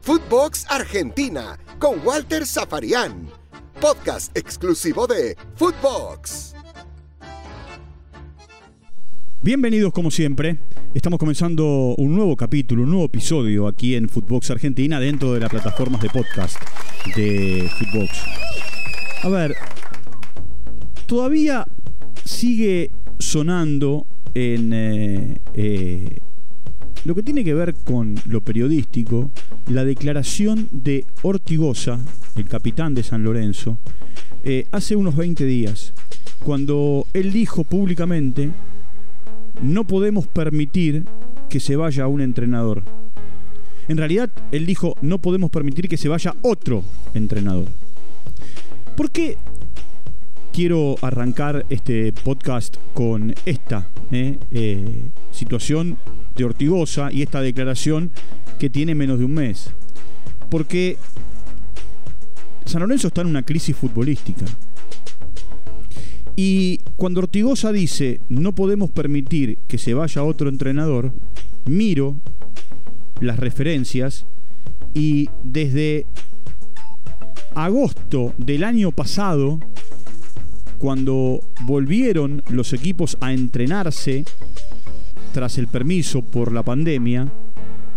Footbox Argentina con Walter Zafarian. Podcast exclusivo de Footbox. Bienvenidos como siempre. Estamos comenzando un nuevo capítulo, un nuevo episodio aquí en Footbox Argentina dentro de las plataformas de podcast de Footbox. A ver, todavía sigue sonando en eh, eh, lo que tiene que ver con lo periodístico, la declaración de Ortigosa, el capitán de San Lorenzo, eh, hace unos 20 días, cuando él dijo públicamente, no podemos permitir que se vaya un entrenador. En realidad, él dijo, no podemos permitir que se vaya otro entrenador. ¿Por qué quiero arrancar este podcast con esta eh, eh, situación de Ortigosa y esta declaración que tiene menos de un mes. Porque San Lorenzo está en una crisis futbolística. Y cuando Ortigosa dice no podemos permitir que se vaya otro entrenador, miro las referencias y desde agosto del año pasado, cuando volvieron los equipos a entrenarse tras el permiso por la pandemia,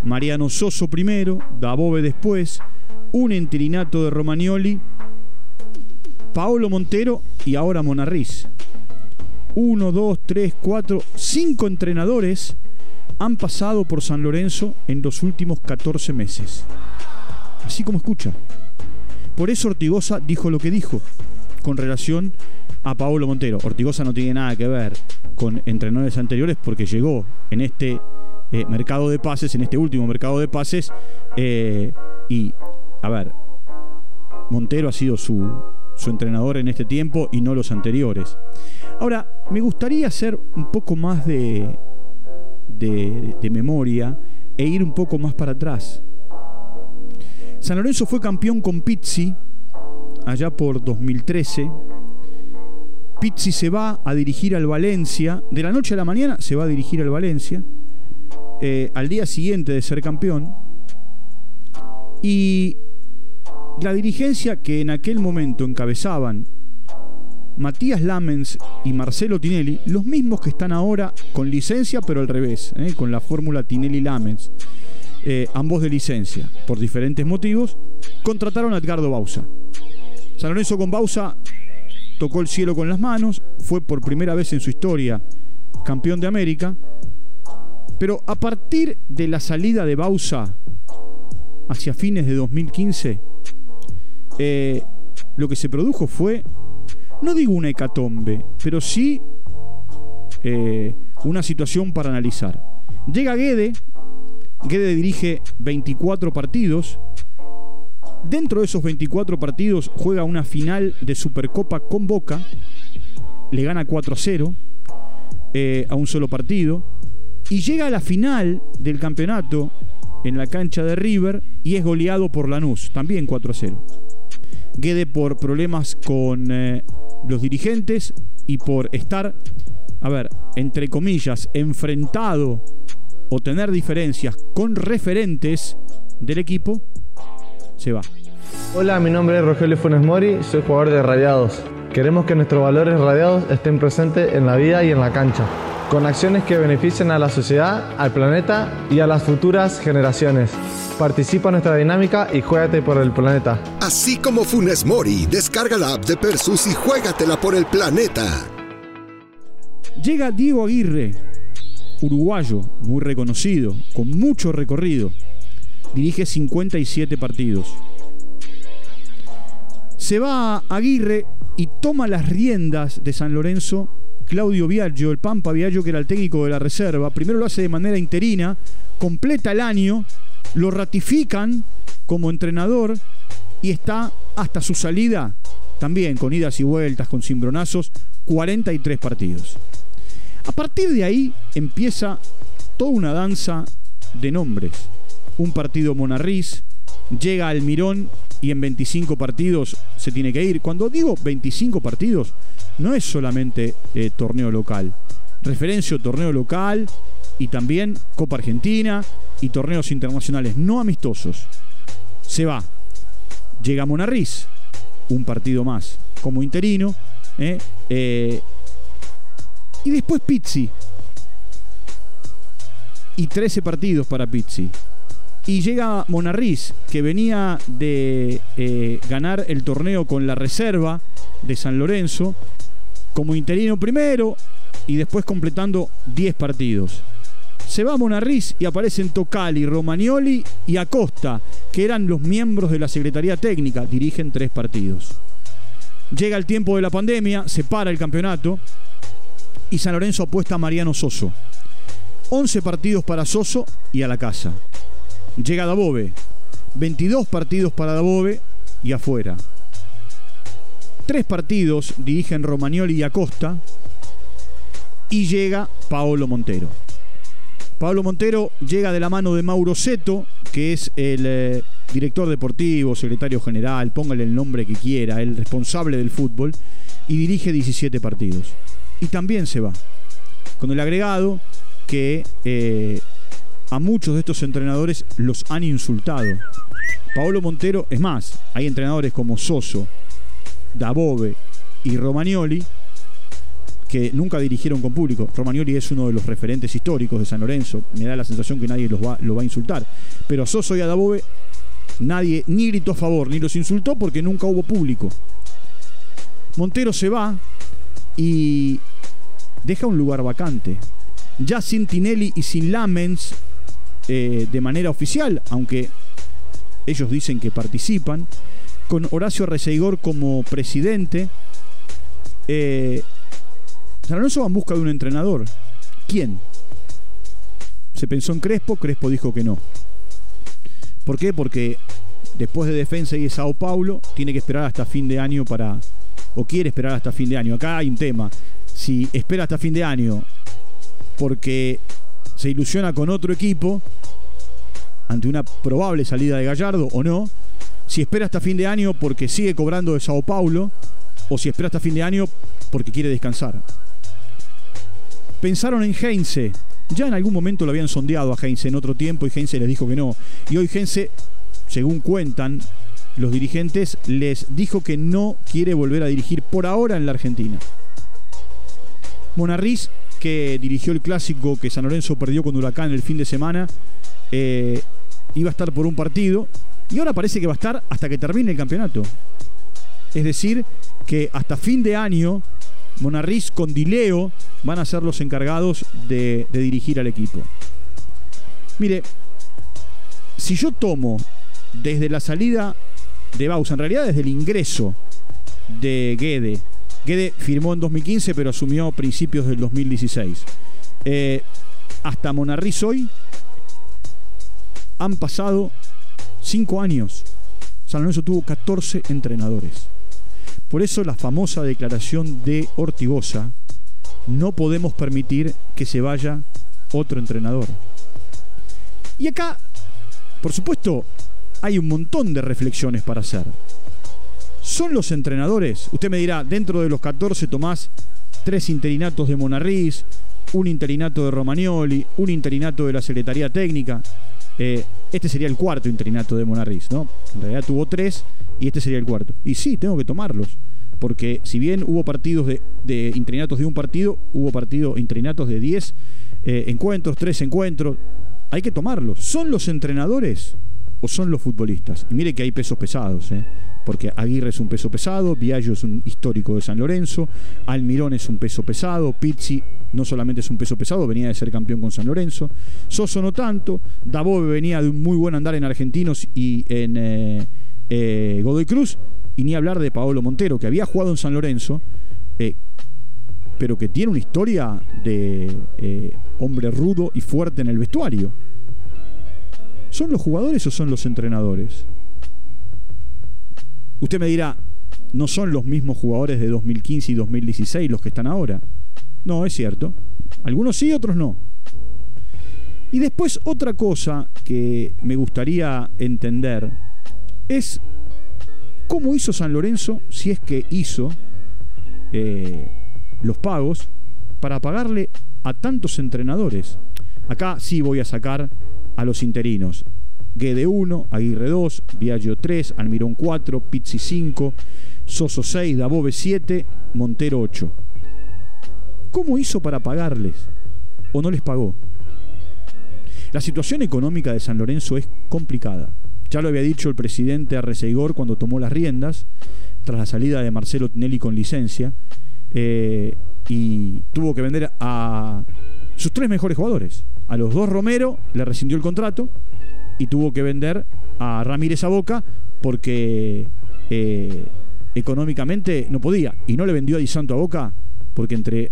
Mariano Soso primero, Dabove después, un interinato de Romagnoli, Paolo Montero y ahora Monarriz. Uno, dos, tres, cuatro, cinco entrenadores han pasado por San Lorenzo en los últimos 14 meses. Así como escucha. Por eso Ortigosa dijo lo que dijo con relación a Paolo Montero. Ortigosa no tiene nada que ver con entrenadores anteriores porque llegó en este eh, mercado de pases, en este último mercado de pases, eh, y, a ver, Montero ha sido su, su entrenador en este tiempo y no los anteriores. Ahora, me gustaría hacer un poco más de, de, de, memoria e ir un poco más para atrás. San Lorenzo fue campeón con Pizzi allá por 2013 Pizzi se va a dirigir al Valencia. De la noche a la mañana se va a dirigir al Valencia. Eh, al día siguiente de ser campeón. Y la dirigencia que en aquel momento encabezaban Matías Lamens y Marcelo Tinelli, los mismos que están ahora con licencia, pero al revés, eh, con la fórmula Tinelli-Lamens, eh, ambos de licencia, por diferentes motivos, contrataron a Edgardo Bausa. San Lorenzo con Bausa tocó el cielo con las manos, fue por primera vez en su historia campeón de América, pero a partir de la salida de Bausa hacia fines de 2015, eh, lo que se produjo fue, no digo una hecatombe, pero sí eh, una situación para analizar. Llega Guede, Guede dirige 24 partidos, Dentro de esos 24 partidos juega una final de Supercopa con Boca, le gana 4 0 eh, a un solo partido, y llega a la final del campeonato en la cancha de River y es goleado por Lanús, también 4 0. Guede por problemas con eh, los dirigentes y por estar, a ver, entre comillas, enfrentado o tener diferencias con referentes del equipo, se va. Hola, mi nombre es Rogelio Funes Mori, soy jugador de Radiados. Queremos que nuestros valores radiados estén presentes en la vida y en la cancha, con acciones que beneficien a la sociedad, al planeta y a las futuras generaciones. Participa en nuestra dinámica y juégate por el planeta. Así como Funes Mori, descarga la app de Persus y juégatela por el planeta. Llega Diego Aguirre, uruguayo, muy reconocido, con mucho recorrido dirige 57 partidos. Se va a Aguirre y toma las riendas de San Lorenzo Claudio Viaggio, el Pampa Viaggio, que era el técnico de la reserva. Primero lo hace de manera interina, completa el año, lo ratifican como entrenador y está hasta su salida, también con idas y vueltas, con cimbronazos, 43 partidos. A partir de ahí empieza toda una danza de nombres un partido Monarriz, llega al Mirón y en 25 partidos se tiene que ir. Cuando digo 25 partidos, no es solamente eh, torneo local. Referencio torneo local y también Copa Argentina y torneos internacionales no amistosos. Se va. Llega Monarriz, un partido más como interino. ¿eh? Eh, y después Pizzi. Y 13 partidos para Pizzi. Y llega Monarriz, que venía de eh, ganar el torneo con la reserva de San Lorenzo, como interino primero y después completando 10 partidos. Se va Monarriz y aparecen Tocali, Romagnoli y Acosta, que eran los miembros de la Secretaría Técnica, dirigen tres partidos. Llega el tiempo de la pandemia, se para el campeonato y San Lorenzo apuesta a Mariano Soso. 11 partidos para Soso y a la casa. Llega Dabove. 22 partidos para Dabove y afuera. Tres partidos dirigen Romagnoli y Acosta. Y llega Paolo Montero. Pablo Montero llega de la mano de Mauro Seto, que es el eh, director deportivo, secretario general, póngale el nombre que quiera, el responsable del fútbol, y dirige 17 partidos. Y también se va. Con el agregado que eh, a muchos de estos entrenadores los han insultado. Paolo Montero, es más, hay entrenadores como Soso, Dabove y Romagnoli que nunca dirigieron con público. Romagnoli es uno de los referentes históricos de San Lorenzo. Me da la sensación que nadie los va, lo va a insultar. Pero a Soso y a Dabove nadie ni gritó a favor ni los insultó porque nunca hubo público. Montero se va y deja un lugar vacante. Ya sin Tinelli y sin Lamens eh, de manera oficial, aunque ellos dicen que participan, con Horacio Reseigor como presidente. Eh, San Lorenzo va en busca de un entrenador. ¿Quién? Se pensó en Crespo, Crespo dijo que no. ¿Por qué? Porque después de Defensa y de Sao Paulo, tiene que esperar hasta fin de año para. o quiere esperar hasta fin de año. Acá hay un tema. Si espera hasta fin de año porque se ilusiona con otro equipo ante una probable salida de Gallardo o no, si espera hasta fin de año porque sigue cobrando de Sao Paulo o si espera hasta fin de año porque quiere descansar. Pensaron en Heinze. Ya en algún momento lo habían sondeado a Heinze en otro tiempo y Heinze les dijo que no. Y hoy Heinze, según cuentan los dirigentes, les dijo que no quiere volver a dirigir por ahora en la Argentina. Monarriz que dirigió el clásico que San Lorenzo perdió con Huracán el fin de semana, eh, iba a estar por un partido y ahora parece que va a estar hasta que termine el campeonato. Es decir, que hasta fin de año Monarriz con Dileo van a ser los encargados de, de dirigir al equipo. Mire, si yo tomo desde la salida de Bausa, en realidad desde el ingreso de Guede Guede firmó en 2015, pero asumió principios del 2016. Eh, hasta Monarriz hoy han pasado 5 años. San Lorenzo tuvo 14 entrenadores. Por eso la famosa declaración de Ortigosa, no podemos permitir que se vaya otro entrenador. Y acá, por supuesto, hay un montón de reflexiones para hacer son los entrenadores. Usted me dirá, dentro de los 14 tomás tres interinatos de Monarriz, un interinato de Romagnoli, un interinato de la Secretaría Técnica. Eh, este sería el cuarto interinato de Monarriz, ¿no? En realidad tuvo tres y este sería el cuarto. Y sí, tengo que tomarlos. Porque si bien hubo partidos de, de interinatos de un partido, hubo partidos interinatos de 10 eh, encuentros, tres encuentros. Hay que tomarlos. ¿Son los entrenadores son los futbolistas? Y mire que hay pesos pesados, ¿eh? porque Aguirre es un peso pesado, Viallo es un histórico de San Lorenzo, Almirón es un peso pesado, Pizzi no solamente es un peso pesado, venía de ser campeón con San Lorenzo, Soso no tanto, Dabove venía de un muy buen andar en Argentinos y en eh, eh, Godoy Cruz, y ni hablar de Paolo Montero, que había jugado en San Lorenzo, pero que tiene una historia de hombre rudo y fuerte en el vestuario. ¿Son los jugadores o son los entrenadores? Usted me dirá, ¿no son los mismos jugadores de 2015 y 2016 los que están ahora? No, es cierto. Algunos sí, otros no. Y después otra cosa que me gustaría entender es cómo hizo San Lorenzo, si es que hizo eh, los pagos, para pagarle a tantos entrenadores. Acá sí voy a sacar a los interinos. Guede 1, Aguirre 2, Viaggio 3, Almirón 4, Pizzi 5, Soso 6, Dabove 7, Montero 8. ¿Cómo hizo para pagarles? ¿O no les pagó? La situación económica de San Lorenzo es complicada. Ya lo había dicho el presidente Arreceigor cuando tomó las riendas, tras la salida de Marcelo Tinelli con licencia, eh, y tuvo que vender a sus tres mejores jugadores. A los dos Romero le rescindió el contrato y tuvo que vender a Ramírez a Boca porque eh, económicamente no podía. Y no le vendió a Di Santo a Boca porque entre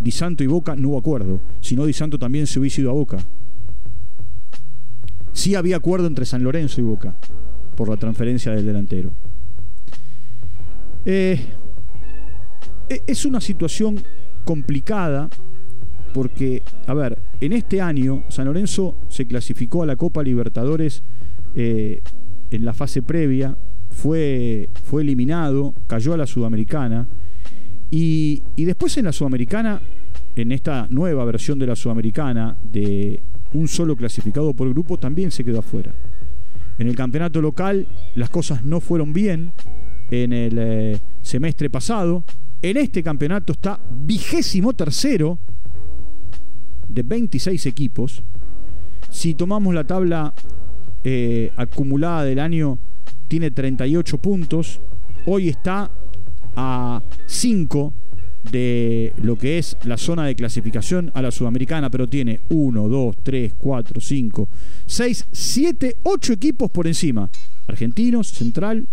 Di Santo y Boca no hubo acuerdo. Si no, Di Santo también se hubiese ido a Boca. Sí había acuerdo entre San Lorenzo y Boca por la transferencia del delantero. Eh, e-, es una situación complicada porque, a ver, en este año San Lorenzo se clasificó a la Copa Libertadores eh, en la fase previa, fue, fue eliminado, cayó a la Sudamericana y, y después en la Sudamericana, en esta nueva versión de la Sudamericana, de un solo clasificado por grupo también se quedó afuera. En el campeonato local las cosas no fueron bien en el eh, semestre pasado. En este campeonato está vigésimo tercero de 26 equipos. Si tomamos la tabla eh, acumulada del año, tiene 38 puntos. Hoy está a 5 de lo que es la zona de clasificación a la sudamericana, pero tiene 1, 2, 3, 4, 5, 6, 7, 8 equipos por encima. Argentinos, Central,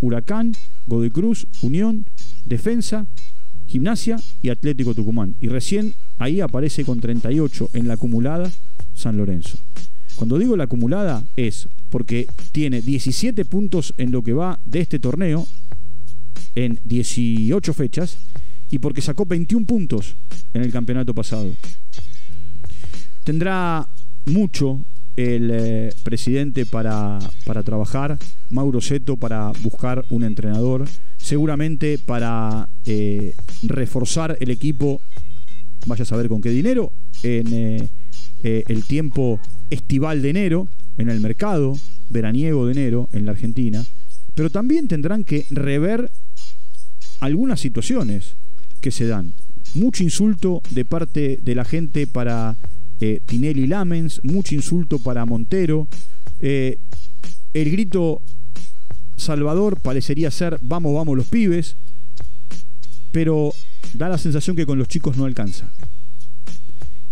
Huracán, Godoy Cruz, Unión, Defensa, Gimnasia y Atlético Tucumán. Y recién ahí aparece con 38 en la acumulada San Lorenzo. Cuando digo la acumulada es porque tiene 17 puntos en lo que va de este torneo en 18 fechas y porque sacó 21 puntos en el campeonato pasado. Tendrá mucho el eh, presidente para, para, trabajar, Mauro Seto para buscar un entrenador, seguramente para eh, reforzar el equipo, vaya a saber con qué dinero, en eh, el tiempo estival de enero, en el mercado veraniego de enero en la Argentina, pero también tendrán que rever algunas situaciones que se dan. Mucho insulto de parte de la gente para eh, Tinelli Lamens, mucho insulto para Montero. Eh, el grito Salvador parecería ser vamos, vamos los pibes, pero da la sensación que con los chicos no alcanza.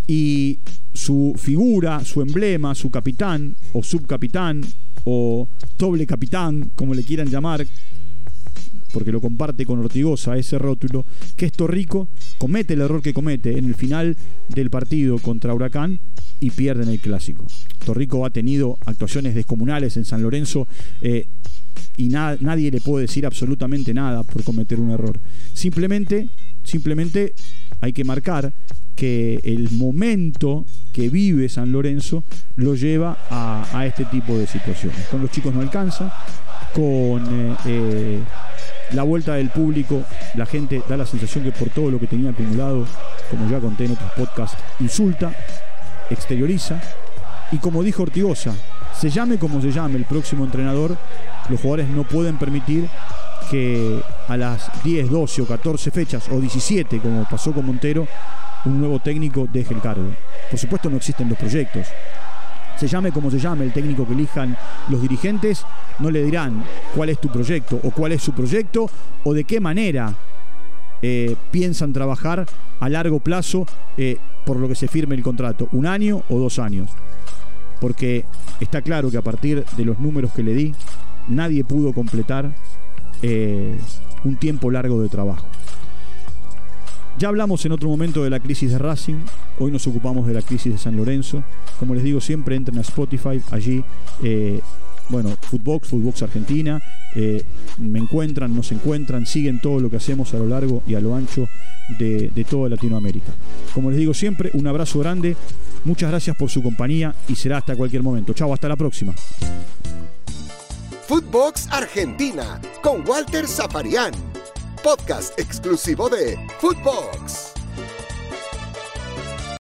Y su figura, su emblema, su capitán o subcapitán o doble capitán, como le quieran llamar, porque lo comparte con Ortigosa, ese rótulo, que es Torrico, comete el error que comete en el final del partido contra Huracán y pierde en el clásico. Torrico ha tenido actuaciones descomunales en San Lorenzo eh, y nadie le puede decir absolutamente nada por cometer un error. Simplemente, simplemente hay que marcar que el momento que vive San Lorenzo lo lleva a, este tipo de situaciones. Con los chicos no alcanza, con eh, eh, la vuelta del público, la gente da la sensación que por todo lo que tenía acumulado, como ya conté en otros podcasts, insulta, exterioriza. Y como dijo Ortigosa, se llame como se llame el próximo entrenador, los jugadores no pueden permitir que a las 10, 12 o 14 fechas, o 17, como pasó con Montero, un nuevo técnico deje el cargo. Por supuesto no existen los proyectos, se llame como se llame el técnico que elijan los dirigentes, no le dirán cuál es tu proyecto o cuál es su proyecto o de qué manera eh, piensan trabajar a largo plazo eh, por lo que se firme el contrato, un año o dos años. Porque está claro que a partir de los números que le di, nadie pudo completar eh, un tiempo largo de trabajo. Ya hablamos en otro momento de la crisis de Racing, hoy nos ocupamos de la crisis de San Lorenzo. Como les digo siempre, entren a Spotify, allí, bueno, Footbox, Footbox Argentina, eh, me encuentran, nos encuentran, siguen todo lo que hacemos a lo largo y a lo ancho de, de toda Latinoamérica. Como les digo siempre, un abrazo grande, muchas gracias por su compañía y será hasta cualquier momento. Chao, hasta la próxima. Footbox Argentina con Walter Zaparián podcast exclusivo de Footbox.